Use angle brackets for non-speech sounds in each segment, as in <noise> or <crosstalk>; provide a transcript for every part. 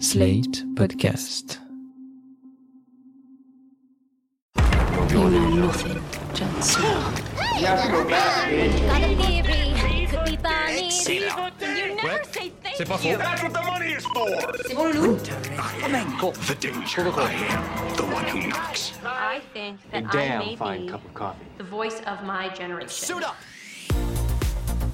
Slate Podcast. You know nothing, Jon Snow. Got a theory. Could be funny. Say that. You never say thank C'est pas faux. you. That's what the money is for. C'est bon, Loulou? The danger. I am the one who knocks. I think that I may be the voice of my generation.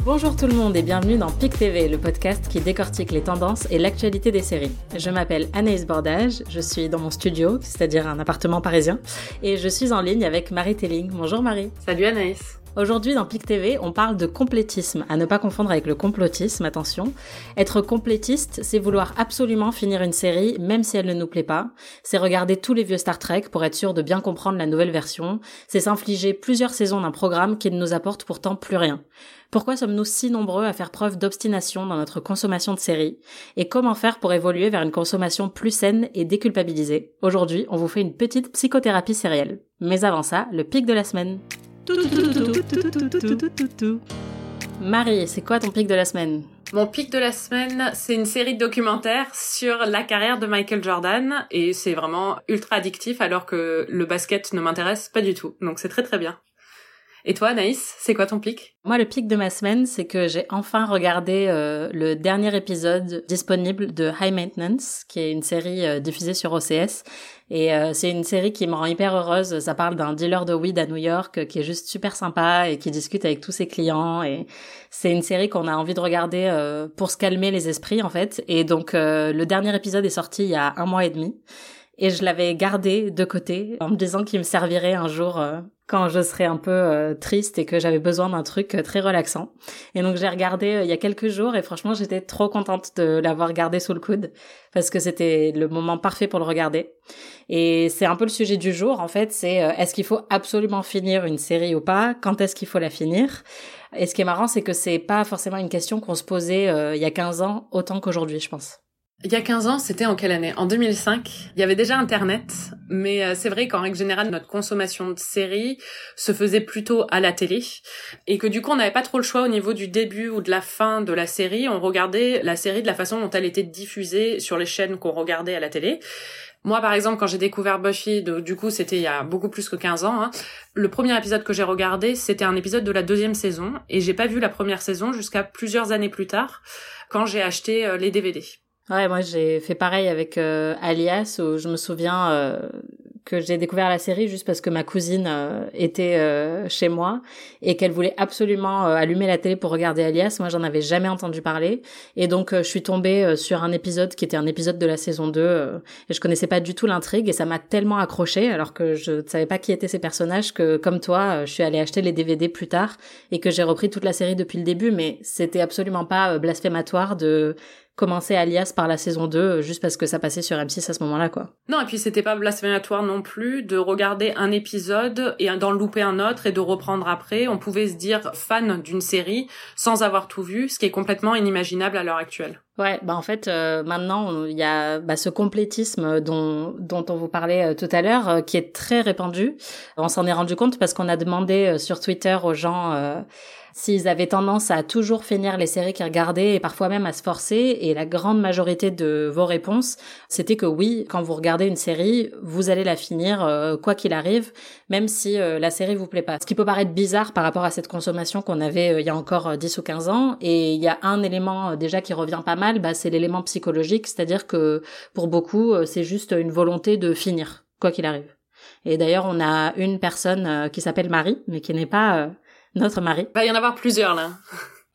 Bonjour tout le monde et bienvenue dans PIC TV, le podcast qui décortique les tendances et l'actualité des séries. Je m'appelle Anaïs Bordage, je suis dans mon studio, c'est-à-dire un appartement parisien, et je suis en ligne avec Marie Telling. Bonjour Marie. Salut Anaïs. Aujourd'hui dans PIC TV, on parle de complétisme, à ne pas confondre avec le complotisme, attention. Être complétiste, c'est vouloir absolument finir une série même si elle ne nous plaît pas. C'est regarder tous les vieux Star Trek pour être sûr de bien comprendre la nouvelle version. C'est s'infliger plusieurs saisons d'un programme qui ne nous apporte pourtant plus rien. Pourquoi sommes-nous si nombreux à faire preuve d'obstination dans notre consommation de séries? Et comment faire pour évoluer vers une consommation plus saine et déculpabilisée? Aujourd'hui, on vous fait une petite psychothérapie sérielle. Mais avant ça, le pic de la semaine. Marie, c'est quoi ton pic de la semaine? Mon pic de la semaine, c'est une série de documentaires sur la carrière de Michael Jordan et c'est vraiment ultra addictif alors que le basket ne m'intéresse pas du tout. Donc c'est très très bien. Et toi, Anaïs, c'est quoi ton pic? Moi, le pic de ma semaine, c'est que j'ai enfin regardé euh, le dernier épisode disponible de High Maintenance, qui est une série euh, diffusée sur OCS. Et euh, c'est une série qui me rend hyper heureuse. Ça parle d'un dealer de weed à New York qui est juste super sympa et qui discute avec tous ses clients. Et c'est une série qu'on a envie de regarder pour se calmer les esprits, en fait. Et donc, le dernier épisode est sorti il y a un mois et demi. Et je l'avais gardé de côté en me disant qu'il me servirait un jour euh, quand je serais un peu euh, triste et que j'avais besoin d'un truc euh, très relaxant. Et donc j'ai regardé il y a quelques jours et franchement j'étais trop contente de l'avoir gardé sous le coude parce que c'était le moment parfait pour le regarder. Et c'est un peu le sujet du jour en fait, c'est est-ce qu'il faut absolument finir une série ou pas? Quand est-ce qu'il faut la finir? Et ce qui est marrant c'est que c'est pas forcément une question qu'on se posait il y a 15 ans autant qu'aujourd'hui je pense. Il y a 15 ans, c'était en quelle année? En 2005. Il y avait déjà Internet, mais euh, c'est vrai qu'en règle générale, notre consommation de séries se faisait plutôt à la télé, et que du coup, on n'avait pas trop le choix au niveau du début ou de la fin de la série. On regardait la série de la façon dont elle était diffusée sur les chaînes qu'on regardait à la télé. Moi, par exemple, quand j'ai découvert Buffy, du coup, c'était il y a beaucoup plus que 15 ans, hein, le premier épisode que j'ai regardé, c'était un épisode de la deuxième saison, et j'ai pas vu la première saison jusqu'à plusieurs années plus tard, quand j'ai acheté euh, les DVD. Ouais, moi j'ai fait pareil avec euh, Alias où je me souviens euh, que j'ai découvert la série juste parce que ma cousine euh, était euh, chez moi et qu'elle voulait absolument euh, allumer la télé pour regarder Alias. Moi j'en avais jamais entendu parler et donc euh, je suis tombée sur un épisode qui était un épisode de la saison 2 euh, et je connaissais pas du tout l'intrigue et ça m'a tellement accroché alors que je ne savais pas qui étaient ces personnages que comme toi je suis allée acheter les DVD plus tard et que j'ai repris toute la série depuis le début mais c'était absolument pas blasphématoire de commencer Alias par la saison 2 euh, juste parce que ça passait sur M6 à ce moment-là quoi. Non, et puis c'était pas blasphématoire non plus de regarder un épisode et d'en louper un autre et de reprendre après. On pouvait se dire fan d'une série sans avoir tout vu, ce qui est complètement inimaginable à l'heure actuelle. Ouais, bah en fait euh, maintenant il y a bah, ce complétisme dont dont on vous parlait euh, tout à l'heure euh, qui est très répandu. On s'en est rendu compte parce qu'on a demandé sur Twitter aux gens euh, s'ils avaient tendance à toujours finir les séries qu'ils regardaient et parfois même à se forcer et la grande majorité de vos réponses c'était que oui, quand vous regardez une série, vous allez la finir euh, quoi qu'il arrive, même si euh, la série vous plaît pas. Ce qui peut paraître bizarre par rapport à cette consommation qu'on avait euh, il y a encore euh, 10 ou 15 ans et il y a un élément déjà qui revient pas mal, bah, c'est l'élément psychologique, c'est-à-dire que pour beaucoup, c'est juste une volonté de finir quoi qu'il arrive. Et d'ailleurs, on a une personne qui s'appelle Marie, mais qui n'est pas notre Marie. Il va y en avoir plusieurs là.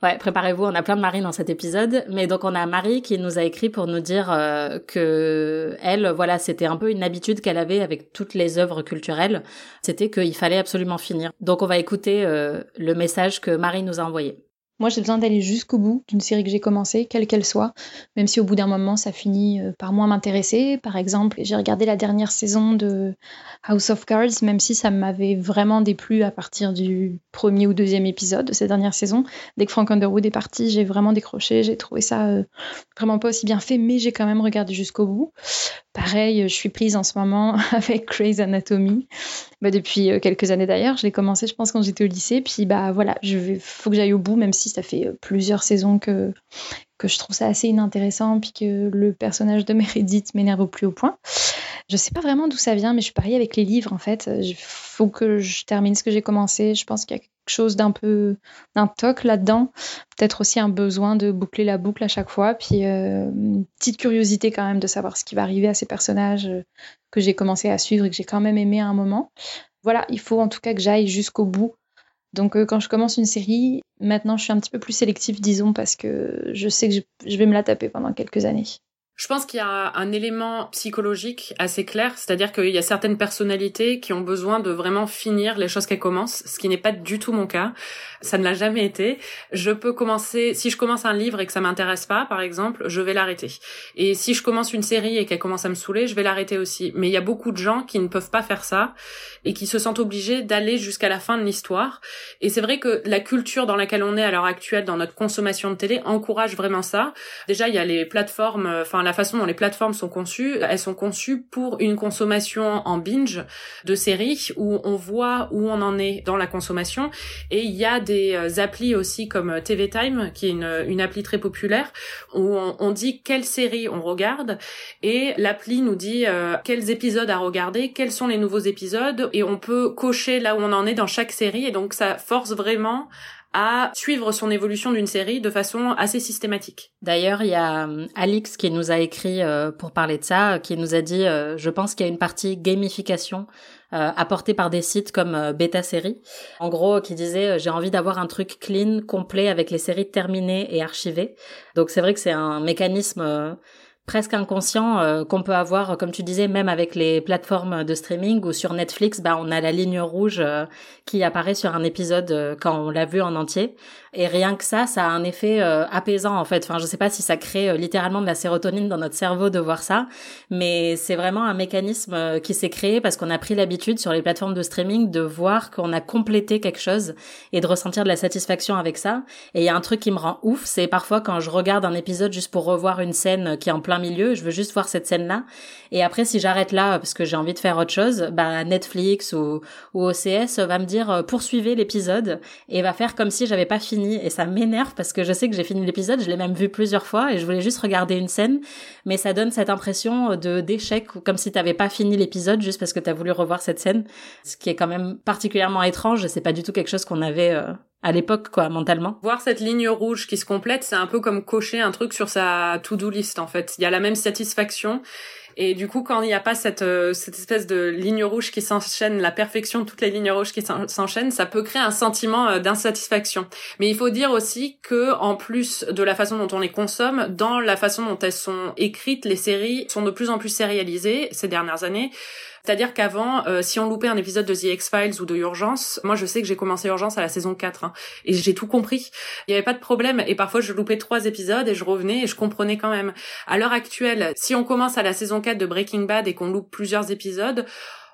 Ouais, préparez-vous, on a plein de Marie dans cet épisode, mais donc on a Marie qui nous a écrit pour nous dire euh, que elle, voilà, c'était un peu une habitude qu'elle avait avec toutes les œuvres culturelles, c'était qu'il fallait absolument finir. Donc on va écouter euh, le message que Marie nous a envoyé. Moi, j'ai besoin d'aller jusqu'au bout d'une série que j'ai commencée, quelle qu'elle soit, même si au bout d'un moment, ça finit euh, par moins m'intéresser. Par exemple, j'ai regardé la dernière saison de House of Cards, même si ça m'avait vraiment déplu à partir du premier ou deuxième épisode de cette dernière saison. Dès que Frank Underwood est parti, j'ai vraiment décroché, j'ai trouvé ça euh, vraiment pas aussi bien fait, mais j'ai quand même regardé jusqu'au bout. Pareil, je suis prise en ce moment <laughs> avec Grey's Anatomy, bah, depuis euh, quelques années d'ailleurs. Je l'ai commencé, je pense, quand j'étais au lycée. Puis bah voilà, je vais, faut que j'aille au bout, même si ça fait euh, plusieurs saisons que que je trouve ça assez inintéressant, puis que le personnage de <laughs> Meredith m'énerve au plus haut point. Je sais pas vraiment d'où ça vient, mais je suis avec les livres en fait. Il faut que je termine ce que j'ai commencé. Je pense qu'il y a chose d'un peu d'un toc là-dedans. Peut-être aussi un besoin de boucler la boucle à chaque fois. Puis euh, une petite curiosité quand même de savoir ce qui va arriver à ces personnages euh, que j'ai commencé à suivre et que j'ai quand même aimé à un moment. Voilà, il faut en tout cas que j'aille jusqu'au bout. Donc euh, quand je commence une série, maintenant je suis un petit peu plus sélective, disons, parce que je sais que je vais me la taper pendant quelques années. Je pense qu'il y a un élément psychologique assez clair, c'est-à-dire qu'il y a certaines personnalités qui ont besoin de vraiment finir les choses qu'elles commencent, ce qui n'est pas du tout mon cas. Ça ne l'a jamais été. Je peux commencer, si je commence un livre et que ça m'intéresse pas, par exemple, je vais l'arrêter. Et si je commence une série et qu'elle commence à me saouler, je vais l'arrêter aussi. Mais il y a beaucoup de gens qui ne peuvent pas faire ça et qui se sentent obligés d'aller jusqu'à la fin de l'histoire. Et c'est vrai que la culture dans laquelle on est à l'heure actuelle, dans notre consommation de télé, encourage vraiment ça. Déjà, il y a les plateformes, enfin la façon dont les plateformes sont conçues, elles sont conçues pour une consommation en binge de séries où on voit où on en est dans la consommation. Et il y a des euh, applis aussi comme TV Time, qui est une, une appli très populaire, où on, dit quelle série on regarde. Et l'appli nous dit euh, quels épisodes à regarder, quels sont les nouveaux épisodes. Et on peut cocher là où on en est dans chaque série. Et donc ça force vraiment à suivre son évolution d'une série de façon assez systématique. D'ailleurs, il y a euh, Alix qui nous a écrit euh, pour parler de ça, qui nous a dit, euh, je pense qu'il y a une partie gamification apportée par des sites comme Beta Série, en gros, qui disait j'ai envie d'avoir un truc clean, complet avec les séries terminées et archivées. Donc c'est vrai que c'est un mécanisme presque inconscient euh, qu'on peut avoir, comme tu disais, même avec les plateformes de streaming ou sur Netflix, bah, on a la ligne rouge euh, qui apparaît sur un épisode euh, quand on l'a vu en entier. Et rien que ça, ça a un effet apaisant en fait. Enfin, je sais pas si ça crée littéralement de la sérotonine dans notre cerveau de voir ça, mais c'est vraiment un mécanisme qui s'est créé parce qu'on a pris l'habitude sur les plateformes de streaming de voir qu'on a complété quelque chose et de ressentir de la satisfaction avec ça. Et il y a un truc qui me rend ouf, c'est parfois quand je regarde un épisode juste pour revoir une scène qui en plein milieu, je veux juste voir cette scène-là. Et après, si j'arrête là parce que j'ai envie de faire autre chose, bah Netflix ou, ou OCS va me dire euh, poursuivez l'épisode et va faire comme si j'avais pas fini. Et ça m'énerve parce que je sais que j'ai fini l'épisode, je l'ai même vu plusieurs fois et je voulais juste regarder une scène, mais ça donne cette impression de d'échec comme si t'avais pas fini l'épisode juste parce que t'as voulu revoir cette scène, ce qui est quand même particulièrement étrange. C'est pas du tout quelque chose qu'on avait euh, à l'époque, quoi, mentalement. Voir cette ligne rouge qui se complète, c'est un peu comme cocher un truc sur sa to-do list, en fait. Il y a la même satisfaction. Et du coup, quand il n'y a pas cette, euh, cette espèce de ligne rouge qui s'enchaîne, la perfection de toutes les lignes rouges qui s'enchaînent, ça peut créer un sentiment euh, d'insatisfaction. Mais il faut dire aussi que, en plus de la façon dont on les consomme, dans la façon dont elles sont écrites, les séries sont de plus en plus sérialisées ces dernières années. C'est-à-dire qu'avant, euh, si on loupait un épisode de The X-Files ou de Urgence, moi je sais que j'ai commencé Urgence à la saison 4 hein, et j'ai tout compris. Il n'y avait pas de problème et parfois je loupais trois épisodes et je revenais et je comprenais quand même. À l'heure actuelle, si on commence à la saison 4 de Breaking Bad et qu'on loupe plusieurs épisodes,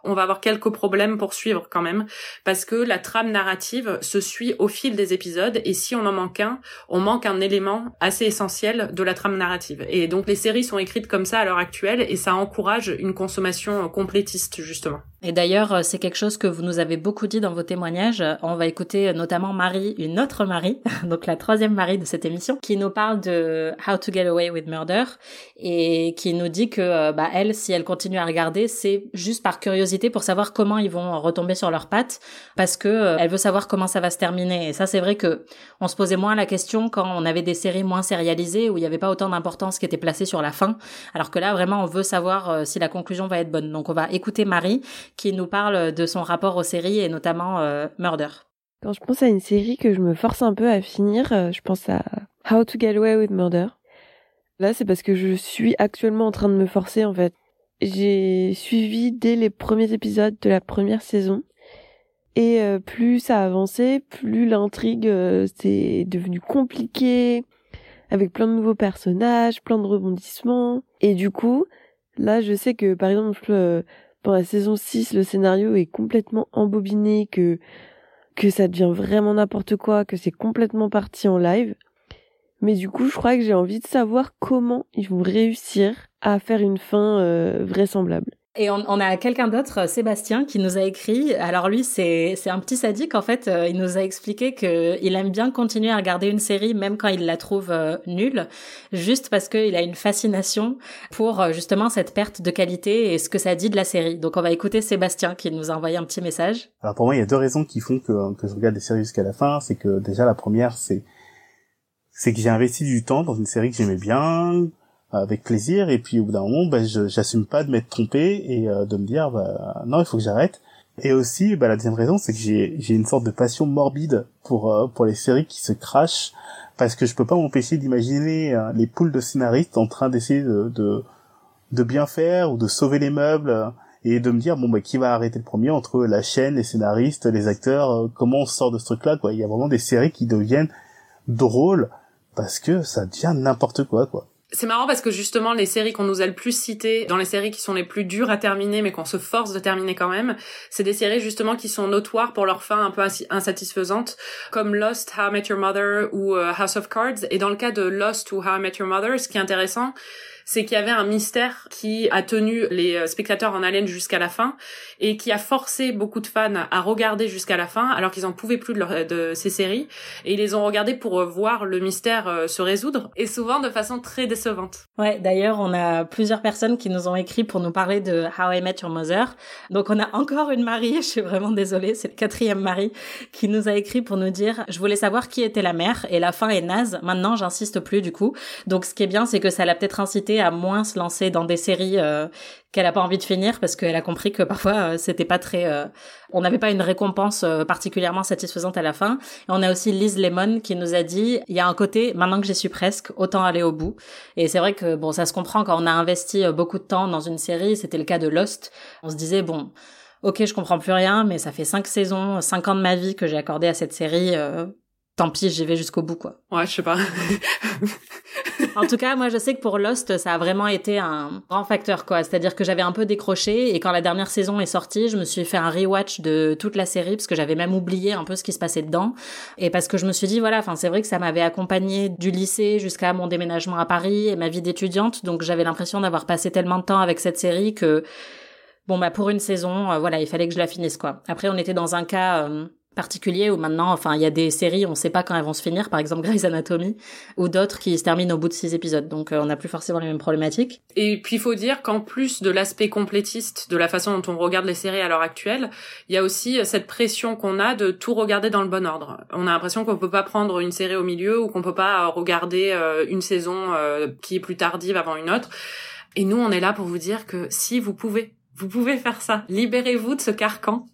on va avoir quelques problèmes pour suivre quand même, parce que la trame narrative se suit au fil des épisodes, et si on en manque un, on manque un élément assez essentiel de la trame narrative. Et donc les séries sont écrites comme ça à l'heure actuelle, et ça encourage une consommation complétiste, justement. Et d'ailleurs, euh, c'est quelque chose que vous nous avez beaucoup dit dans vos témoignages. On va écouter euh, notamment Marie, une autre Marie, <laughs> donc la troisième Marie de cette émission, qui nous parle de How to Get Away with Murder et qui nous dit que, euh, bah, elle, si elle continue à regarder, c'est juste par curiosité pour savoir comment ils vont retomber sur leurs pattes, parce que elle veut savoir comment ça va se terminer. Et ça, c'est vrai que on se posait moins la question quand on avait des séries moins sérialisées où il n'y avait pas autant d'importance qui était placée sur la fin, alors que là, vraiment, on veut savoir si la conclusion va être bonne. Donc, on va écouter Marie qui nous parle de son rapport aux séries et notamment euh, Murder. Quand je pense à une série que je me force un peu à finir, euh, je pense à How to Get Away with Murder. Là, c'est parce que je suis actuellement en train de me forcer en fait. J'ai suivi dès les premiers épisodes de la première saison. Et euh, plus ça avançait, plus l'intrigue c'est devenu compliqué, avec plein de nouveaux personnages, plein de rebondissements. Et du coup, là, je sais que par exemple, pour la saison 6, le scénario est complètement embobiné, que, que ça devient vraiment n'importe quoi, que c'est complètement parti en live. Mais du coup, je crois que j'ai envie de savoir comment ils vont réussir à faire une fin euh, vraisemblable. Et on, on a quelqu'un d'autre, Sébastien, qui nous a écrit. Alors lui, c'est c'est un petit sadique en fait. Euh, il nous a expliqué que il aime bien continuer à regarder une série même quand il la trouve euh, nulle, juste parce qu'il a une fascination pour euh, justement cette perte de qualité et ce que ça dit de la série. Donc on va écouter Sébastien qui nous a envoyé un petit message. Alors pour moi, il y a deux raisons qui font que que je regarde des séries jusqu'à la fin. C'est que déjà la première, c'est c'est que j'ai investi du temps dans une série que j'aimais bien, avec plaisir et puis au bout d'un moment bah, j'assume pas de m'être trompé et euh, de me dire bah, non il faut que j'arrête. Et aussi bah, la deuxième raison c'est que j'ai une sorte de passion morbide pour euh, pour les séries qui se crachent parce que je peux pas m'empêcher d'imaginer euh, les poules de scénaristes en train d'essayer de, de, de bien faire ou de sauver les meubles et de me dire bon bah qui va arrêter le premier entre la chaîne les scénaristes les acteurs comment on sort de ce truc là quoi. Il y a vraiment des séries qui deviennent drôles parce que ça devient n'importe quoi quoi c'est marrant parce que justement les séries qu'on nous a le plus citées, dans les séries qui sont les plus dures à terminer mais qu'on se force de terminer quand même, c'est des séries justement qui sont notoires pour leur fin un peu insatisfaisante, comme Lost, How I Met Your Mother ou euh, House of Cards. Et dans le cas de Lost ou How I Met Your Mother, ce qui est intéressant, c'est qu'il y avait un mystère qui a tenu les euh, spectateurs en haleine jusqu'à la fin et qui a forcé beaucoup de fans à regarder jusqu'à la fin alors qu'ils en pouvaient plus de, de, ces séries et ils les ont regardées pour euh, voir le mystère euh, se résoudre et souvent de façon très décevante. Ouais, d'ailleurs, on a plusieurs personnes qui nous ont écrit pour nous parler de How I Met Your Mother. Donc on a encore une Marie, <laughs> je suis vraiment désolée, c'est le quatrième Marie qui nous a écrit pour nous dire je voulais savoir qui était la mère et la fin est naze. Maintenant, j'insiste plus du coup. Donc ce qui est bien, c'est que ça l'a peut-être incité à moins se lancer dans des séries euh, qu'elle a pas envie de finir parce qu'elle a compris que parfois euh, c'était pas très euh, on n'avait pas une récompense particulièrement satisfaisante à la fin. Et on a aussi Liz Lemon qui nous a dit il y a un côté maintenant que j'y suis presque autant aller au bout. Et c'est vrai que bon ça se comprend quand on a investi beaucoup de temps dans une série c'était le cas de Lost on se disait bon ok je comprends plus rien mais ça fait cinq saisons cinq ans de ma vie que j'ai accordé à cette série tant pis, j'y vais jusqu'au bout, quoi. Ouais, je sais pas. en tout cas, moi, je sais que pour Lost, ça a vraiment été un grand facteur, quoi. C'est-à-dire que j'avais un peu décroché et quand la dernière saison est sortie, je me suis fait un rewatch de toute la série parce que j'avais même oublié un peu ce qui se passait dedans et parce que je me suis dit, voilà, enfin, c'est vrai que ça m'avait accompagné du lycée jusqu'à mon déménagement à Paris et ma vie d'étudiante, donc j'avais l'impression d'avoir passé tellement de temps avec cette série que bon bah pour une saison, euh, voilà, il fallait que je la finisse quoi. Après, on était dans un cas euh, particulier où maintenant, enfin, il y a des séries, on sait pas quand elles vont se finir, par exemple Grey's Anatomy, ou d'autres qui se terminent au bout de six épisodes. Donc, euh, on n'a plus forcément les mêmes problématiques. Et puis, il faut dire qu'en plus de l'aspect complétiste de la façon dont on regarde les séries à l'heure actuelle, il y a aussi euh, cette pression qu'on a de tout regarder dans le bon ordre. On a l'impression qu'on peut pas prendre une série au milieu ou qu'on peut pas regarder euh, une saison qui est plus tardive avant une autre. Et nous, on est là pour vous dire que si vous pouvez vous pouvez faire ça. Libérez-vous de ce carcan.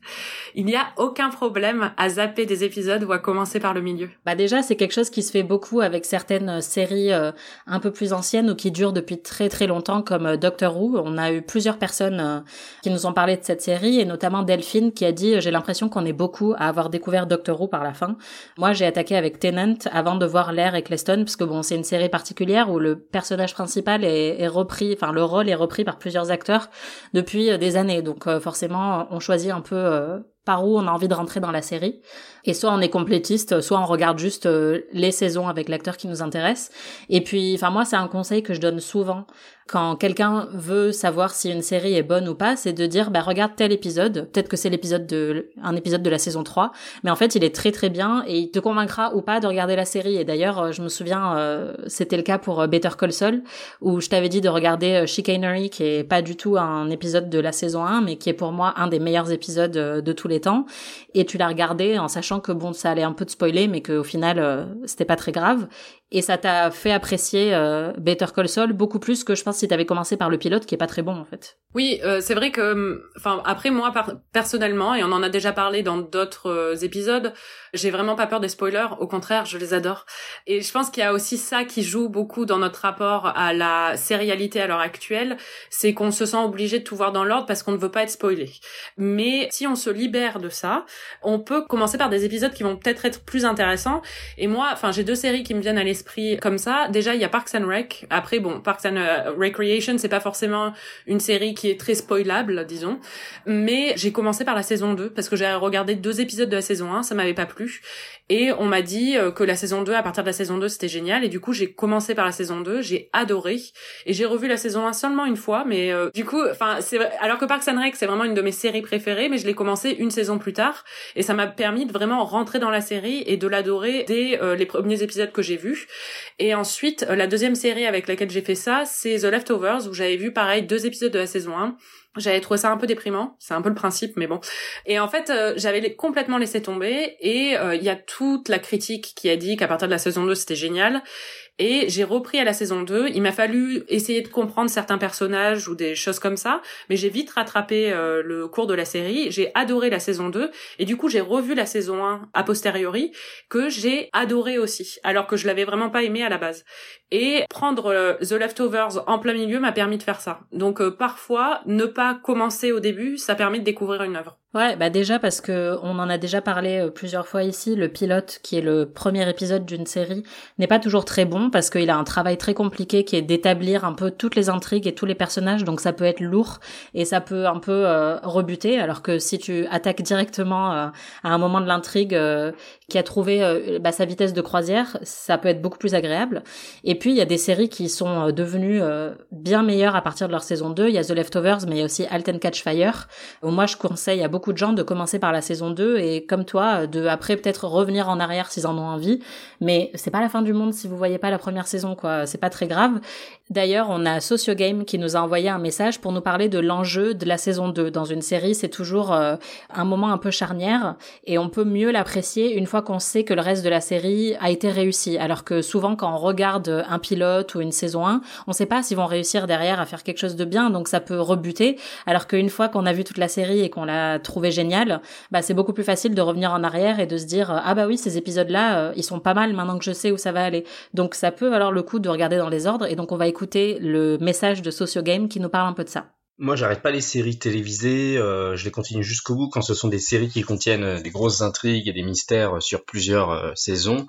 Il n'y a aucun problème à zapper des épisodes ou à commencer par le milieu. Bah déjà, c'est quelque chose qui se fait beaucoup avec certaines euh, séries euh, un peu plus anciennes ou qui durent depuis très très longtemps comme euh, Doctor Who. On a eu plusieurs personnes qui nous ont parlé de cette série et notamment Delphine qui a dit j'ai l'impression qu'on est beaucoup à avoir découvert Doctor Who par la fin. Moi, j'ai attaqué avec Tennant avant de voir L'air et Cleston parce que bon, c'est une série particulière où le personnage principal est, repris, enfin le rôle est repris par plusieurs acteurs depuis des années. Donc forcément, on choisit un peu par où on a envie de rentrer dans la série. Et soit on est complétiste, soit on regarde juste les saisons avec l'acteur qui nous intéresse. Et puis, enfin moi, c'est un conseil que je donne souvent quand quelqu'un veut savoir si une série est bonne ou pas, c'est de dire bah regarde tel épisode, peut-être que c'est l'épisode de un épisode de la saison 3, mais en fait, il est très très bien et il te convaincra ou pas de regarder la série. Et d'ailleurs, euh, je me souviens euh, c'était le cas pour euh, Better Call Saul où je t'avais dit de regarder Chicanery qui est pas du tout un épisode de la saison 1 mais qui est pour moi un des meilleurs épisodes de tous les temps. Et tu l'as regardé en sachant que bon ça allait un peu te spoiler mais qu'au final c'était pas très grave et ça t'a fait apprécier euh, Better Call Saul beaucoup plus que je pense si t'avais commencé par le pilote qui est pas très bon en fait. Oui, euh, c'est vrai que, enfin après moi personnellement et on en a déjà parlé dans d'autres euh, épisodes, j'ai vraiment pas peur des spoilers, au contraire, je les adore. Et je pense qu'il y a aussi ça qui joue beaucoup dans notre rapport à la sérialité à l'heure actuelle, c'est qu'on se sent obligé de tout voir dans l'ordre parce qu'on ne veut pas être spoilé. Mais si on se libère de ça, on peut commencer par des épisodes qui vont peut-être être plus intéressants. Et moi, enfin j'ai deux séries qui me viennent à l'esprit comme ça. Déjà, il y a Parks and Rec. Après, bon, Parks and euh, Recreation, c'est pas forcément une série qui est très spoilable, disons. Mais j'ai commencé par la saison 2 parce que j'ai regardé deux épisodes de la saison 1, ça m'avait pas plu. Et on m'a dit euh, que la saison 2, à partir de la saison 2, c'était génial. Et du coup, j'ai commencé par la saison 2, j'ai adoré. Et j'ai revu la saison 1 seulement une fois, mais euh, du coup, enfin, c'est alors que Parks and Rec, c'est vraiment une de mes séries préférées, mais je l'ai commencé une saison plus tard. Et ça m'a permis de vraiment rentrer dans la série et de l'adorer dès euh, les premiers épisodes que j'ai vus. Et ensuite, la deuxième série avec laquelle j'ai fait ça, c'est The Leftovers, où j'avais vu pareil deux épisodes de la saison 1 j'avais trouvé ça un peu déprimant, c'est un peu le principe, mais bon. Et en fait, euh, j'avais complètement laissé tomber, et euh, il y a toute la critique qui a dit qu'à partir de la saison 2, c'était génial. Et j'ai repris à la saison 2. Il m'a fallu essayer de comprendre certains personnages ou des choses comme ça, mais j'ai vite rattrapé euh, le cours de la série. J'ai adoré la saison 2 et du coup j'ai revu la saison 1 a posteriori que j'ai adoré aussi, alors que je l'avais vraiment pas aimé à la base. Et prendre euh, The Leftovers en plein milieu m'a permis de faire ça. Donc euh, parfois ne pas commencer au début, ça permet de découvrir une œuvre. Ouais, bah déjà parce que on en a déjà parlé plusieurs fois ici, le pilote qui est le premier épisode d'une série n'est pas toujours très bon parce qu'il a un travail très compliqué qui est d'établir un peu toutes les intrigues et tous les personnages, donc ça peut être lourd et ça peut un peu euh, rebuter. Alors que si tu attaques directement euh, à un moment de l'intrigue qui a trouvé bah, sa vitesse de croisière, ça peut être beaucoup plus agréable. Et puis il y a des séries qui sont devenues bien meilleures à partir de leur saison 2, il y a The Leftovers mais il y a aussi Halt and Catch Fire moi je conseille à beaucoup de gens de commencer par la saison 2 et comme toi, de après peut-être revenir en arrière s'ils en ont envie. Mais c'est pas la fin du monde si vous voyez pas la première saison, quoi. C'est pas très grave. D'ailleurs, on a Sociogame qui nous a envoyé un message pour nous parler de l'enjeu de la saison 2. Dans une série, c'est toujours euh, un moment un peu charnière et on peut mieux l'apprécier une fois qu'on sait que le reste de la série a été réussi. Alors que souvent, quand on regarde un pilote ou une saison 1, on sait pas s'ils vont réussir derrière à faire quelque chose de bien, donc ça peut rebuter. Alors qu'une fois qu'on a vu toute la série et qu'on l'a trouvé génial, bah c'est beaucoup plus facile de revenir en arrière et de se dire ah bah oui ces épisodes là euh, ils sont pas mal maintenant que je sais où ça va aller. Donc ça peut alors le coup de regarder dans les ordres et donc on va écouter le message de Sociogame qui nous parle un peu de ça. Moi, j'arrête pas les séries télévisées. Euh, je les continue jusqu'au bout quand ce sont des séries qui contiennent euh, des grosses intrigues et des mystères sur plusieurs saisons.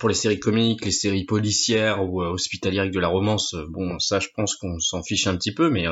Pour les séries comiques, les séries policières ou hospitalières avec de la romance, bon, ça, je pense qu'on s'en fiche un petit peu. Mais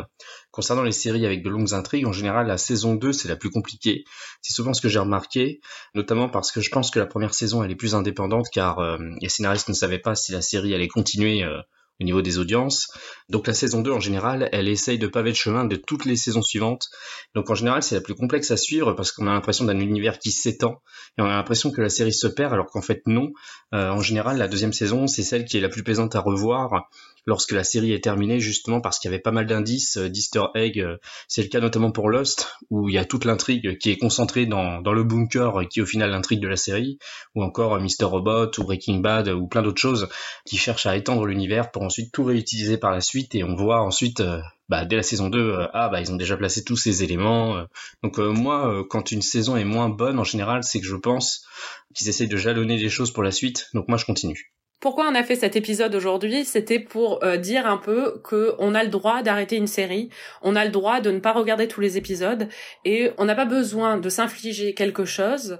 Concernant les séries avec de longues intrigues, en général, la saison 2, c'est la plus compliquée. C'est souvent ce que j'ai remarqué, notamment parce que je pense que la première saison, elle est plus indépendante, car euh, les scénaristes ne savaient pas si la série allait continuer euh, au niveau des audiences. Donc la saison 2 en général, elle essaye de paver le chemin de toutes les saisons suivantes. Donc en général, c'est la plus complexe à suivre parce qu'on a l'impression d'un univers qui s'étend et on a l'impression que la série se perd alors qu'en fait non. Euh, en général, la deuxième saison, c'est celle qui est la plus plaisante à revoir lorsque la série est terminée justement parce qu'il y avait pas mal d'indices, euh, d'easter eggs. Euh, c'est le cas notamment pour Lost où il y a toute l'intrigue qui est concentrée dans, le bunker qui est au final l'intrigue de la série ou encore Mr. Robot ou Breaking Bad ou plein d'autres choses qui cherchent à étendre l'univers pour ensuite tout réutiliser par la suite et on voit ensuite euh, bah, dès la saison 2 euh, ah bah ils ont déjà placé tous ces éléments euh. donc moi quand une saison est moins bonne en général c'est que je pense qu'ils essayent de jalonner les choses pour la suite donc moi je continue pourquoi on a fait cet épisode aujourd'hui? C'était pour dire un peu que on a le droit d'arrêter une série, on a le droit de ne pas regarder tous les épisodes et on n'a pas besoin de s'infliger quelque chose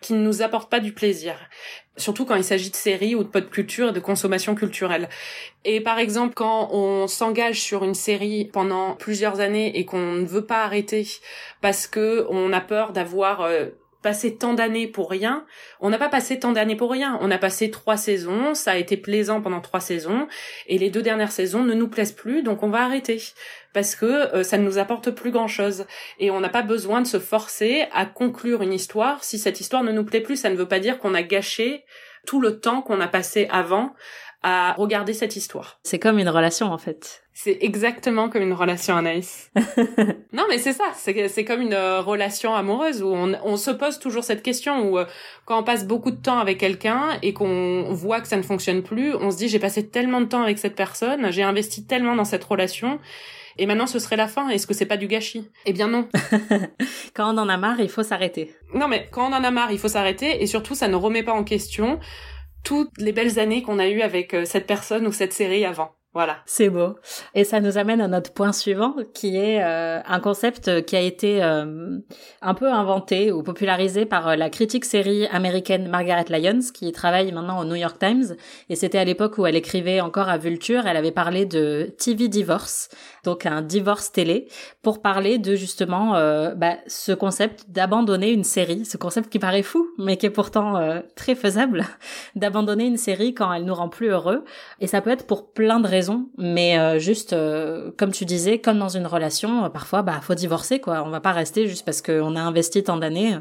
qui ne nous apporte pas du plaisir. Surtout quand il s'agit de séries ou de pop culture et de consommation culturelle. Et par exemple, quand on s'engage sur une série pendant plusieurs années et qu'on ne veut pas arrêter parce que on a peur d'avoir euh, passé tant d'années pour rien. On n'a pas passé tant d'années pour rien. On a passé trois saisons, ça a été plaisant pendant trois saisons, et les deux dernières saisons ne nous plaisent plus, donc on va arrêter parce que euh, ça ne nous apporte plus grand-chose. Et on n'a pas besoin de se forcer à conclure une histoire si cette histoire ne nous plaît plus. Ça ne veut pas dire qu'on a gâché tout le temps qu'on a passé avant à regarder cette histoire. C'est comme une relation en fait. C'est exactement comme une relation Anaïs. <laughs> non mais c'est ça, c'est comme une euh, relation amoureuse où on, on, se pose toujours cette question où euh, quand on passe beaucoup de temps avec quelqu'un et qu'on voit que ça ne fonctionne plus, on se dit j'ai passé tellement de temps avec cette personne, j'ai investi tellement dans cette relation et maintenant ce serait la fin. Est-ce que c'est pas du gâchis? Eh bien non. <laughs> quand on en a marre, il faut s'arrêter. Non mais quand on en a marre, il faut s'arrêter et surtout ça ne remet pas en question toutes les belles années qu'on a eues avec euh, cette personne ou cette série avant. Voilà. C'est beau. Et ça nous amène à notre point suivant, qui est euh, un concept qui a été euh, un peu inventé ou popularisé par euh, la critique série américaine Margaret Lyons, qui travaille maintenant au New York Times. Et c'était à l'époque où elle écrivait encore à Vulture. Elle avait parlé de TV divorce, donc un divorce télé, pour parler de justement bah, ce concept d'abandonner une série, ce concept qui paraît fou, mais qui est pourtant très faisable, <laughs> d'abandonner une série quand elle nous rend plus heureux. Et ça peut être pour plein de raisons mais euh, juste euh, comme tu disais, comme dans une relation, euh, parfois bah faut divorcer quoi. On va pas rester juste parce qu'on a investi tant d'années.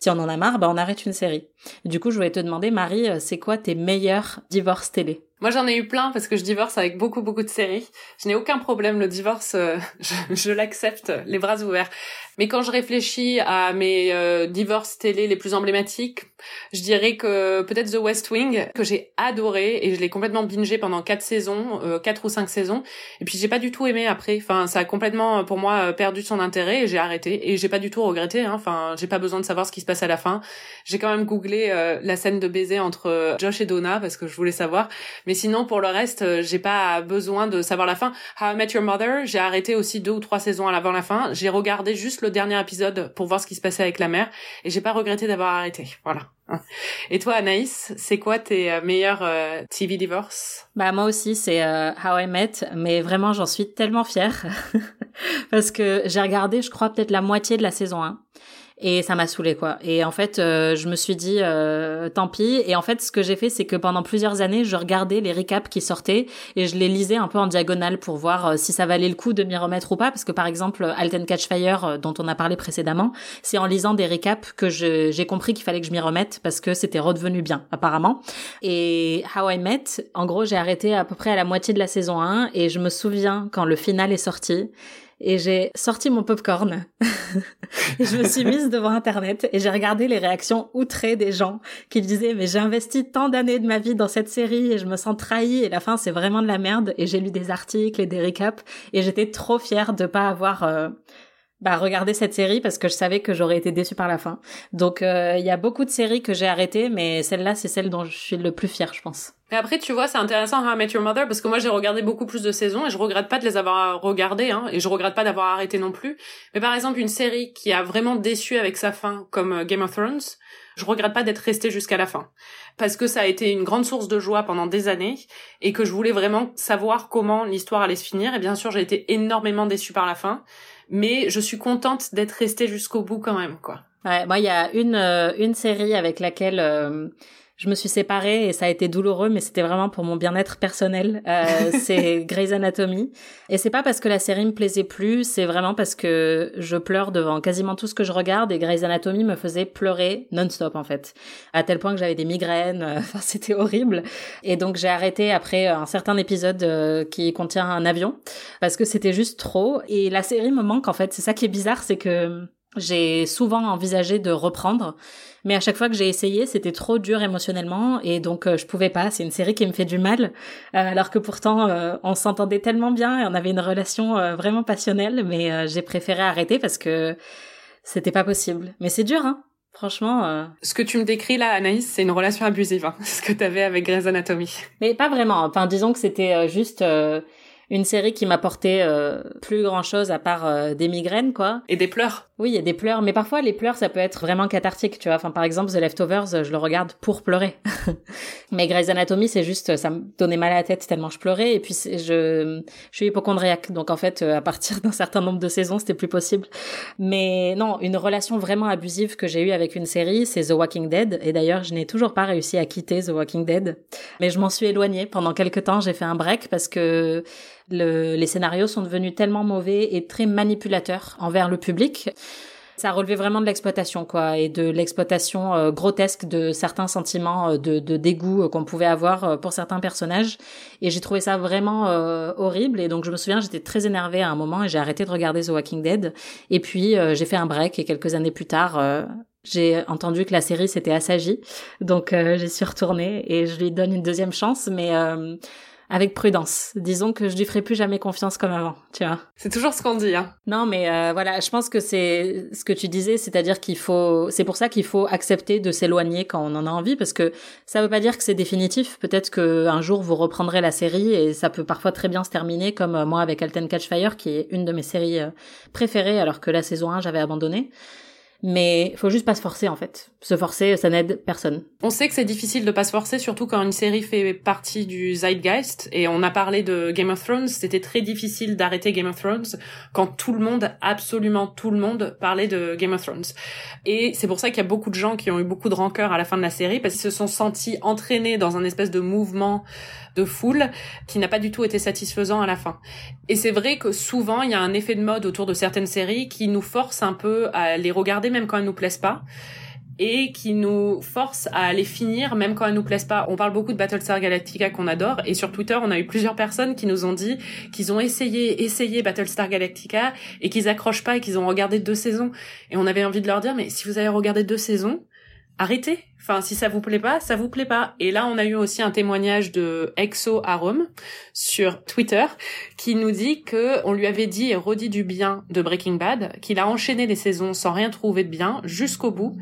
Si on en a marre, bah on arrête une série. Du coup, je voulais te demander, Marie, c'est quoi tes meilleurs divorces télé? Moi, j'en ai eu plein parce que je divorce avec beaucoup, beaucoup de séries. Je n'ai aucun problème. Le divorce, <laughs> je, je l'accepte les bras ouverts. Mais quand je réfléchis à mes euh, divorces télé les plus emblématiques, je dirais que peut-être The West Wing que j'ai adoré et je l'ai complètement bingé pendant quatre saisons, euh, quatre ou cinq saisons. Et puis j'ai pas du tout aimé après. Enfin, ça a complètement pour moi perdu son intérêt et j'ai arrêté. Et j'ai pas du tout regretté. Hein. Enfin, j'ai pas besoin de savoir ce qui se passe à la fin. J'ai quand même googlé euh, la scène de baiser entre Josh et Donna parce que je voulais savoir. Mais sinon, pour le reste, j'ai pas besoin de savoir la fin. How I Met Your Mother, j'ai arrêté aussi deux ou trois saisons avant la fin. J'ai regardé juste le dernier épisode pour voir ce qui se passait avec la mère et j'ai pas regretté d'avoir arrêté. Voilà. <laughs> Et toi, Anaïs, c'est quoi tes euh, meilleurs euh, TV divorces? Bah moi aussi, c'est euh, How I Met, mais vraiment j'en suis tellement fière <laughs> parce que j'ai regardé, je crois peut-être la moitié de la saison 1 et ça m'a saoulé quoi. Et en fait, euh, je me suis dit euh, tant pis. Et en fait, ce que j'ai fait, c'est que pendant plusieurs années, je regardais les recaps qui sortaient et je les lisais un peu en diagonale pour voir euh, si ça valait le coup de m'y remettre ou pas. Parce que par exemple, Alten Catch Fire, dont on a parlé précédemment, c'est en lisant des recaps que j'ai compris qu'il fallait que je m'y remette parce que c'était redevenu bien apparemment. Et How I Met, en gros, j'ai arrêté à peu près à la moitié de la saison 1 et je me souviens quand le final est sorti et j'ai sorti mon popcorn. <laughs> Et je me suis mise devant internet et j'ai regardé les réactions outrées des gens qui disaient mais j'ai investi tant d'années de ma vie dans cette série et je me sens trahi et la fin c'est vraiment de la merde. Et j'ai lu des articles et des récaps et j'étais trop fière de pas avoir euh, bah, regarder cette série parce que je savais que j'aurais été déçue par la fin. Donc euh, il y a beaucoup de séries que j'ai arrêtées, mais celle-là c'est celle dont je suis le plus fière, je pense. Mais après, tu vois, c'est intéressant How I Met Your Mother parce que moi j'ai regardé beaucoup plus de saisons et je regrette pas de les avoir regardées, hein, et je regrette pas d'avoir arrêté non plus. Mais par exemple, une série qui a vraiment déçu avec sa fin, comme euh, Game of Thrones, je regrette pas d'être restée jusqu'à la fin parce que ça a été une grande source de joie pendant des années et que je voulais vraiment savoir comment l'histoire allait se finir. Et bien sûr, j'ai été énormément déçue par la fin, mais je suis contente d'être restée jusqu'au bout quand même, quoi. Ouais, moi, il y a une euh, une série avec laquelle euh, je me suis séparée et ça a été douloureux, mais c'était vraiment pour mon bien-être personnel. Euh, <laughs> c'est Grey's Anatomy. Et c'est pas parce que la série me plaisait plus, c'est vraiment parce que je pleure devant quasiment tout ce que je regarde et Grey's Anatomy me faisait pleurer non-stop en fait. À tel point que j'avais des migraines, euh, <laughs> enfin c'était horrible. Et donc j'ai arrêté après un certain épisode euh, qui contient un avion parce que c'était juste trop. Et la série me manque en fait. C'est ça qui est bizarre, c'est que j'ai souvent envisagé de reprendre, mais à chaque fois que j'ai essayé, c'était trop dur émotionnellement et donc euh, je pouvais pas. C'est une série qui me fait du mal, euh, alors que pourtant euh, on s'entendait tellement bien et on avait une relation vraiment passionnelle, mais j'ai préféré arrêter parce que c'était pas possible. Mais c'est dur, hein. Franchement. Ce que tu me décris là, Anaïs, c'est une relation abusive, hein, <laughs> ce que t'avais avec Grey's Anatomy. Mais pas vraiment. Enfin, disons que c'était juste une série qui m'apportait euh, plus grand chose à part euh, des migraines quoi. Et des pleurs. Oui il y a des pleurs. Mais parfois les pleurs ça peut être vraiment cathartique tu vois. Enfin par exemple The Leftovers je le regarde pour pleurer. <laughs> Mais Grey's Anatomy c'est juste ça me donnait mal à la tête tellement je pleurais. Et puis je je suis hypochondriaque. Donc en fait euh, à partir <laughs> d'un certain nombre de saisons c'était plus possible. Mais non une relation vraiment abusive que j'ai eue avec une série c'est The Walking Dead. Et d'ailleurs je n'ai toujours pas réussi à quitter The Walking Dead. Mais je m'en suis éloignée. Pendant quelques temps j'ai fait un break parce que les scénarios sont devenus tellement mauvais et très manipulateurs envers le public. Ça relevait vraiment de l'exploitation, quoi, et de l'exploitation euh, grotesque de certains sentiments euh, de, dégoût euh, qu'on pouvait avoir pour certains personnages. Et j'ai trouvé ça vraiment horrible. Et donc je me souviens, j'étais très énervée à un moment et j'ai arrêté de regarder The Walking Dead. Et puis j'ai fait un break et quelques années plus tard, j'ai entendu que la série s'était assagie. Donc j'y suis retournée et je lui donne une deuxième chance, mais avec prudence. Disons que je lui ferai plus jamais confiance comme avant, tu vois. C'est toujours ce qu'on dit, hein. Non, mais euh, voilà, je pense que c'est ce que tu disais, c'est-à-dire qu'il faut, c'est pour ça qu'il faut accepter de s'éloigner quand on en a envie, parce que ça veut pas dire que c'est définitif. Peut-être que un jour vous reprendrez la série et ça peut parfois très bien se terminer, comme euh, moi avec Alten Catch Fire, qui est une de mes séries euh, préférées, alors que la saison 1 j'avais abandonné mais faut juste pas se forcer en fait. Se forcer, ça n'aide personne. On sait que c'est difficile de pas se forcer, surtout quand une série fait partie du zeitgeist. Et on a parlé de Game of Thrones, c'était très difficile d'arrêter Game of Thrones quand tout le monde, absolument tout le monde, parlait de Game of Thrones. Et c'est pour ça qu'il y a beaucoup de gens qui ont eu beaucoup de rancœur à la fin de la série parce qu'ils se sont sentis entraînés dans un espèce de mouvement de foule qui n'a pas du tout été satisfaisant à la fin. Et c'est vrai que souvent il y a un effet de mode autour de certaines séries qui nous force un peu à les regarder même quand elles nous plaisent pas et qui nous force à les finir même quand elles nous plaisent pas. On parle beaucoup de Battlestar Galactica qu'on adore et sur Twitter on a eu plusieurs personnes qui nous ont dit qu'ils ont essayé, essayé Battlestar Galactica et qu'ils accrochent pas et qu'ils ont regardé deux saisons. Et on avait envie de leur dire mais si vous avez regardé deux saisons, arrêtez. Enfin, si ça vous plaît pas, ça vous plaît pas. Et là, on a eu aussi un témoignage de Exo Arum sur Twitter qui nous dit que on lui avait dit et redit du bien de Breaking Bad, qu'il a enchaîné les saisons sans rien trouver de bien jusqu'au bout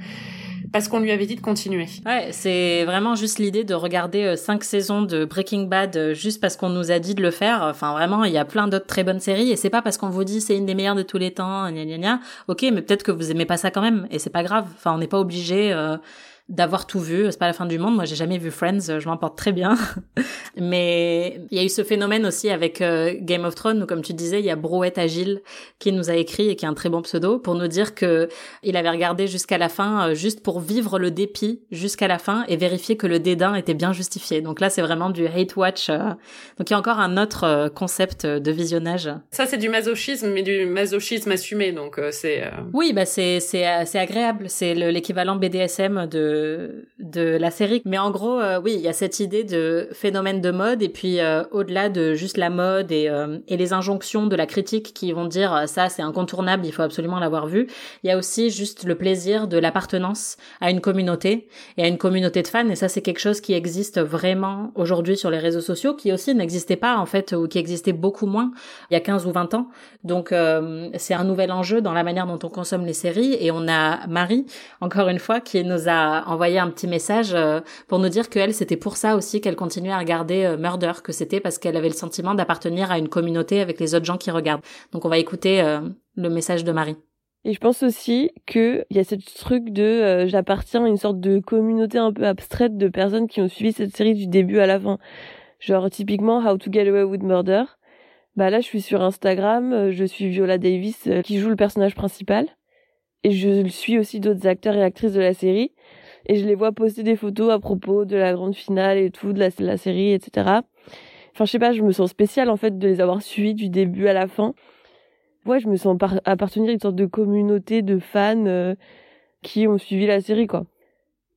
parce qu'on lui avait dit de continuer. Ouais, c'est vraiment juste l'idée de regarder euh, cinq saisons de Breaking Bad euh, juste parce qu'on nous a dit de le faire. Enfin, vraiment, il y a plein d'autres très bonnes séries et c'est pas parce qu'on vous dit c'est une des meilleures de tous les temps, gna gna gna. Ok, mais peut-être que vous aimez pas ça quand même et c'est pas grave. Enfin, on n'est pas obligé. Euh, d'avoir tout vu. C'est pas la fin du monde. Moi, j'ai jamais vu Friends. Je m'en porte très bien. <laughs> Mais il y a eu ce phénomène aussi avec euh, Game of Thrones où, comme tu disais, il y a Brouette Agile qui nous a écrit et qui est un très bon pseudo pour nous dire que il avait regardé jusqu'à la fin euh, juste pour vivre le dépit jusqu'à la fin et vérifier que le dédain était bien justifié. Donc là, c'est vraiment du hate watch. Euh. Donc il y a encore un autre concept de visionnage. Ça, c'est du masochisme, mais du masochisme assumé. Donc c'est. Oui, bah c'est c'est c'est agréable. C'est l'équivalent BDSM de de, la série. Mais en gros, euh, oui, il y a cette idée de phénomène de mode et puis euh, au-delà de juste la mode et, euh, et les injonctions de la critique qui vont dire ça c'est incontournable, il faut absolument l'avoir vu. Il y a aussi juste le plaisir de l'appartenance à une communauté et à une communauté de fans et ça c'est quelque chose qui existe vraiment aujourd'hui sur les réseaux sociaux qui aussi n'existait pas en fait ou qui existait beaucoup moins il y a 15 ou 20 ans. Donc c'est un nouvel enjeu dans la manière dont on consomme les séries et on a Marie encore une fois qui nous a envoyé un petit message euh, pour nous dire qu'elle, c'était pour ça aussi qu'elle continuait à regarder euh, Murder, que c'était parce qu'elle avait le sentiment d'appartenir à une communauté avec les autres gens qui regardent. Donc on va écouter euh, le message de Marie. Et je pense aussi que il y a ce truc de j'appartiens à une sorte de communauté un peu abstraite de personnes qui ont suivi cette série du début à la fin. Genre typiquement How to Get Away with Murder. Bah là je suis sur Instagram, je suis Viola Davis qui joue le personnage principal et je suis aussi d'autres acteurs et actrices de la série et je les vois poster des photos à propos de la grande finale et tout, de la, la série, etc. Enfin, je sais pas, je me sens spéciale en fait de les avoir suivis du début à la fin. Ouais, je me sens appartenir à une sorte de communauté de fans euh, qui ont suivi la série, quoi.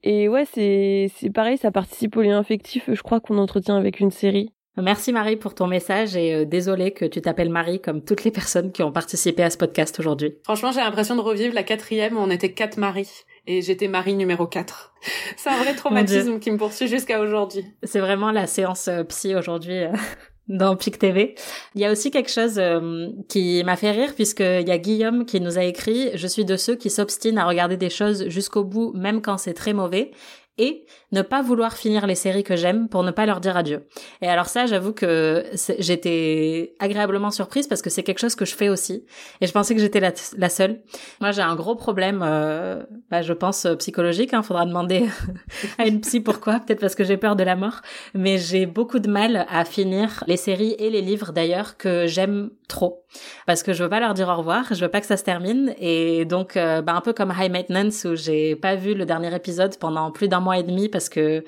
Et ouais, c'est c'est pareil, ça participe au lien affectif, je crois, qu'on entretient avec une série. Merci Marie pour ton message et euh, désolé que tu t'appelles Marie comme toutes les personnes qui ont participé à ce podcast aujourd'hui. Franchement, j'ai l'impression de revivre la quatrième où on était quatre Marie et j'étais Marie numéro 4. <laughs> C'est un vrai traumatisme qui me poursuit jusqu'à aujourd'hui. C'est vraiment la séance euh, psy aujourd'hui. Euh, <laughs> dans PIC TV. Il y a aussi quelque chose euh, qui m'a fait rire puisqu'il y a Guillaume qui nous a écrit « Je suis de ceux qui s'obstinent à regarder des choses jusqu'au bout même quand c'est très mauvais et ne pas vouloir finir les séries que j'aime pour ne pas leur dire adieu. Et alors ça, j'avoue que j'étais agréablement surprise parce que c'est quelque chose que je fais aussi. Et je pensais que j'étais la, seule. Moi, j'ai un gros problème, euh, bah, je pense euh, psychologique. Hein, faudra demander <laughs> à une psy pourquoi. Peut-être parce que j'ai peur de la mort. Mais j'ai beaucoup de mal à finir les séries et les livres d'ailleurs que j'aime trop parce que je veux pas leur dire au revoir, je veux pas que ça se termine et donc euh, bah, un peu comme High Maintenance où j'ai pas vu le dernier épisode pendant plus d'un mois et demi parce que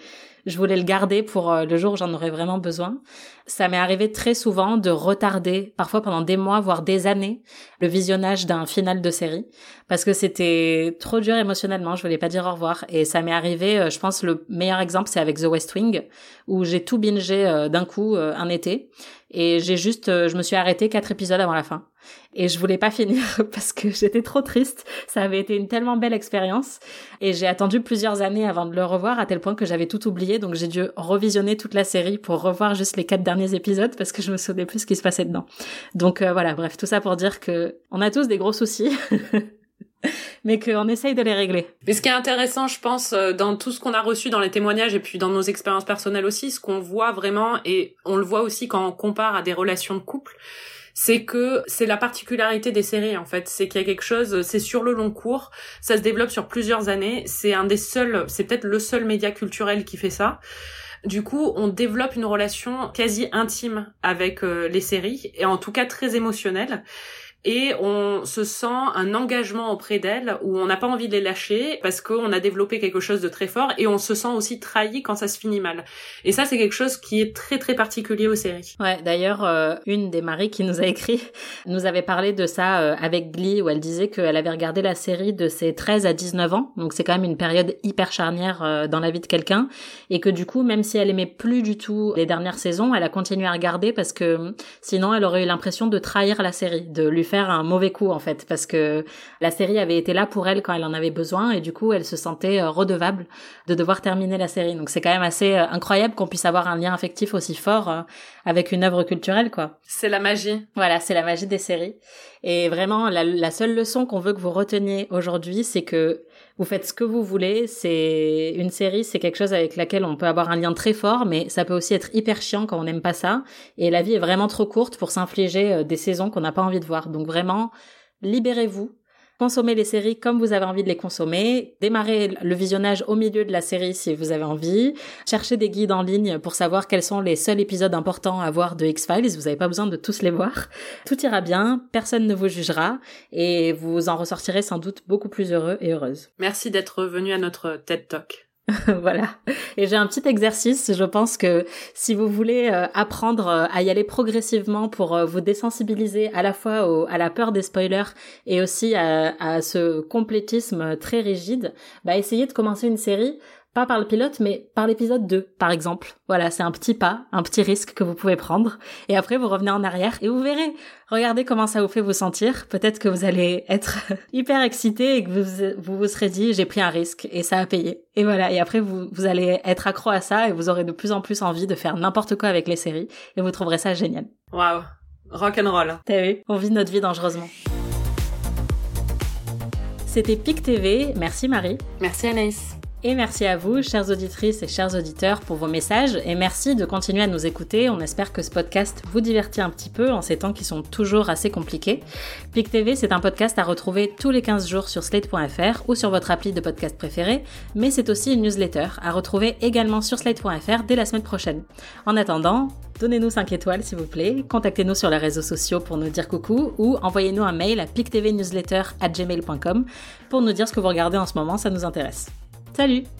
je voulais le garder pour euh, le jour où j'en aurais vraiment besoin. Ça m'est arrivé très souvent de retarder, parfois pendant des mois, voire des années, le visionnage d'un final de série, parce que c'était trop dur émotionnellement, je voulais pas dire au revoir. Et ça m'est arrivé, euh, je pense le meilleur exemple c'est avec The West Wing, où j'ai tout bingé d'un coup un été. Et j'ai juste, euh, je me suis arrêtée quatre épisodes avant la fin. Et je voulais pas finir <laughs> parce que j'étais trop triste. Ça avait été une tellement belle expérience. Et j'ai attendu plusieurs années avant de le revoir à tel point que j'avais tout oublié. Donc j'ai dû revisionner toute la série pour revoir juste les quatre derniers épisodes parce que je me souvenais plus ce qui se passait dedans. Donc euh, voilà, bref, tout ça pour dire que on a tous des gros soucis. <laughs> <laughs> mais qu'on essaye de les régler. Mais ce qui est intéressant, je pense, euh, dans tout ce qu'on a reçu dans les témoignages et puis dans nos expériences personnelles aussi, ce qu'on voit vraiment, et on le voit aussi quand on compare à des relations de couple, c'est que c'est la particularité des séries en fait, c'est qu'il y a quelque chose, c'est sur le long cours, ça se développe sur plusieurs années, c'est un des seuls, c'est peut-être le seul média culturel qui fait ça. Du coup, on développe une relation quasi intime avec euh, les séries et en tout cas très émotionnelle et on se sent un engagement auprès d'elles où on n'a pas envie de les lâcher parce qu'on a développé quelque chose de très fort et on se sent aussi trahi quand ça se finit mal. Et ça, c'est quelque chose qui est très très particulier aux séries. Ouais, d'ailleurs, euh, une des maris qui nous a écrit <laughs> nous avait parlé de ça euh, avec Glee où elle disait qu'elle avait regardé la série de ses 13 à 19 ans, donc c'est quand même une période hyper charnière euh, dans la vie de quelqu'un et que du coup, même si elle aimait plus du tout les dernières saisons, elle a continué à regarder parce que sinon elle aurait eu l'impression de trahir la série, de lui faire un mauvais coup en fait parce que la série avait été là pour elle quand elle en avait besoin et du coup elle se sentait euh, redevable de devoir terminer la série. Donc c'est quand même assez euh, incroyable qu'on puisse avoir un lien affectif aussi fort euh, avec une œuvre culturelle quoi. C'est la magie. Voilà, c'est la magie des séries. Et vraiment la, la seule leçon qu'on veut que vous reteniez aujourd'hui, c'est que vous faites ce que vous voulez. C'est une série, c'est quelque chose avec laquelle on peut avoir un lien très fort, mais ça peut aussi être hyper chiant quand on n'aime pas ça. Et la vie est vraiment trop courte pour s'infliger euh, des saisons qu'on n'a pas envie de voir. Donc vraiment, libérez-vous, Consommez les séries comme vous avez envie de les consommer. Démarrez le visionnage au milieu de la série si vous avez envie. Cherchez des guides en ligne pour savoir quels sont les seuls épisodes importants à voir de X-Files. Vous n'avez pas besoin de tous les voir. Tout ira bien, personne ne vous jugera et vous en ressortirez sans doute beaucoup plus heureux et heureuse. Merci d'être venu à notre TED Talk. <laughs> voilà. Et j'ai un petit exercice. Je pense que si vous voulez euh, apprendre euh, à y aller progressivement pour euh, vous désensibiliser à la fois à la peur des spoilers et aussi à, à ce complétisme très rigide, bah essayez de commencer une série pas par le pilote, mais par l'épisode 2, par exemple. Voilà, c'est un petit pas, un petit risque que vous pouvez prendre. Et après, vous revenez en arrière et vous verrez. Regardez comment ça vous fait vous sentir. Peut-être que vous allez être <laughs> hyper excité et que vous, vous vous serez dit, j'ai pris un risque et ça a payé. Et voilà. Et après, vous, vous allez être accro à ça et vous aurez de plus en plus envie de faire n'importe quoi avec les séries et vous trouverez ça génial. Waouh. Rock and roll. T'as vu? On vit notre vie dangereusement. C'était PIC TV. Merci Marie. Merci Anaïs. Et merci à vous, chères auditrices et chers auditeurs, pour vos messages. Et merci de continuer à nous écouter. On espère que ce podcast vous divertit un petit peu en ces temps qui sont toujours assez compliqués. PIC TV, c'est un podcast à retrouver tous les 15 jours sur slate.fr ou sur votre appli de podcast préféré. Mais c'est aussi une newsletter à retrouver également sur slate.fr dès la semaine prochaine. En attendant, donnez-nous 5 étoiles s'il vous plaît. Contactez-nous sur les réseaux sociaux pour nous dire coucou ou envoyez-nous un mail à pictvnewsletter@gmail.com pour nous dire ce que vous regardez en ce moment, ça nous intéresse. Salut